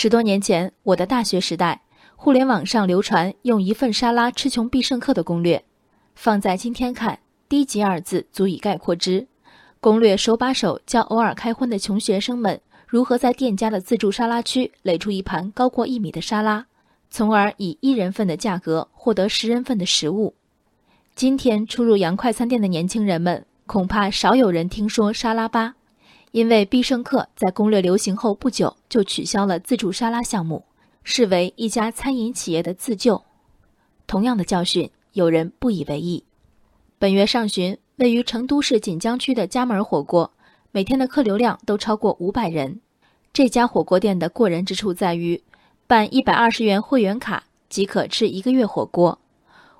十多年前，我的大学时代，互联网上流传用一份沙拉吃穷必胜客的攻略，放在今天看，低级二字足以概括之。攻略手把手教偶尔开荤的穷学生们如何在店家的自助沙拉区垒出一盘高过一米的沙拉，从而以一人份的价格获得十人份的食物。今天初入洋快餐店的年轻人们，恐怕少有人听说沙拉吧。因为必胜客在攻略流行后不久就取消了自助沙拉项目，视为一家餐饮企业的自救。同样的教训，有人不以为意。本月上旬，位于成都市锦江区的家门火锅，每天的客流量都超过五百人。这家火锅店的过人之处在于，办一百二十元会员卡即可吃一个月火锅。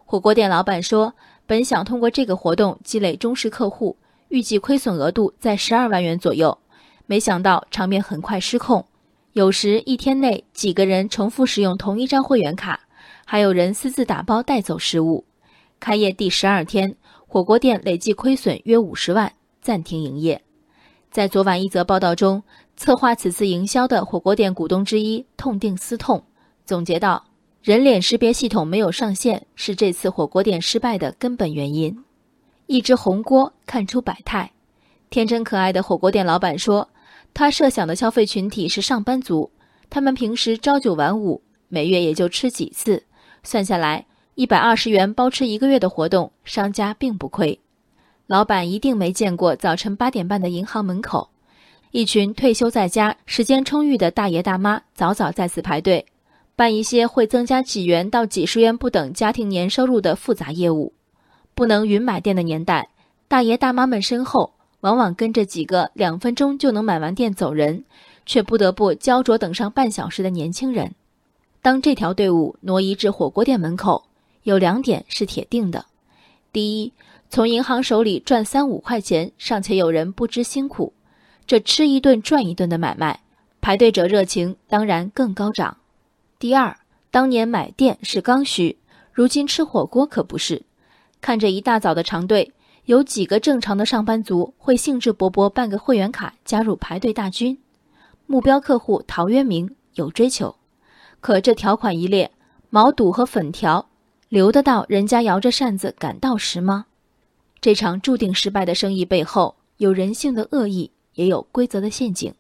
火锅店老板说，本想通过这个活动积累忠实客户。预计亏损额度在十二万元左右，没想到场面很快失控。有时一天内几个人重复使用同一张会员卡，还有人私自打包带走食物。开业第十二天，火锅店累计亏损约五十万，暂停营业。在昨晚一则报道中，策划此次营销的火锅店股东之一痛定思痛，总结道：人脸识别系统没有上线是这次火锅店失败的根本原因。一只红锅看出百态，天真可爱的火锅店老板说：“他设想的消费群体是上班族，他们平时朝九晚五，每月也就吃几次，算下来一百二十元包吃一个月的活动，商家并不亏。老板一定没见过早晨八点半的银行门口，一群退休在家、时间充裕的大爷大妈早早在此排队，办一些会增加几元到几十元不等家庭年收入的复杂业务。”不能云买店的年代，大爷大妈们身后往往跟着几个两分钟就能买完店走人，却不得不焦灼等上半小时的年轻人。当这条队伍挪移至火锅店门口，有两点是铁定的：第一，从银行手里赚三五块钱尚且有人不知辛苦，这吃一顿赚一顿的买卖，排队者热情当然更高涨；第二，当年买店是刚需，如今吃火锅可不是。看着一大早的长队，有几个正常的上班族会兴致勃勃办个会员卡加入排队大军？目标客户陶渊明有追求，可这条款一列，毛肚和粉条留得到人家摇着扇子赶到时吗？这场注定失败的生意背后，有人性的恶意，也有规则的陷阱。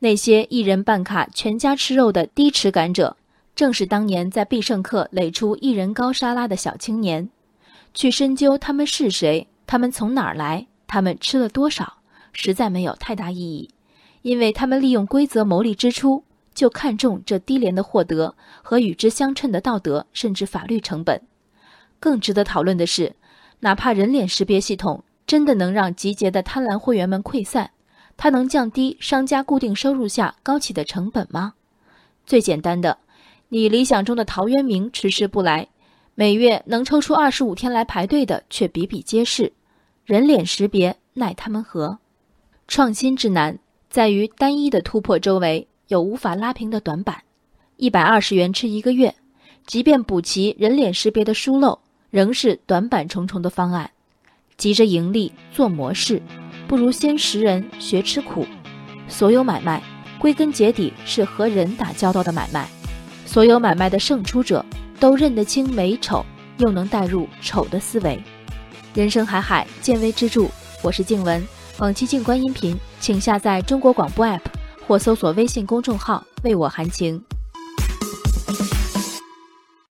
那些一人办卡全家吃肉的低持感者，正是当年在必胜客垒出一人高沙拉的小青年。去深究他们是谁，他们从哪儿来，他们吃了多少，实在没有太大意义，因为他们利用规则牟利之初，就看重这低廉的获得和与之相称的道德甚至法律成本。更值得讨论的是，哪怕人脸识别系统真的能让集结的贪婪会员们溃散，它能降低商家固定收入下高企的成本吗？最简单的，你理想中的陶渊明迟迟不来。每月能抽出二十五天来排队的却比比皆是，人脸识别奈他们何？创新之难在于单一的突破周围有无法拉平的短板。一百二十元吃一个月，即便补齐人脸识别的疏漏，仍是短板重重的方案。急着盈利做模式，不如先识人学吃苦。所有买卖归根结底是和人打交道的买卖，所有买卖的胜出者。都认得清美丑，又能带入丑的思维。人生海海，见微知著。我是静文，往期静观音频，请下载中国广播 APP 或搜索微信公众号“为我含情”。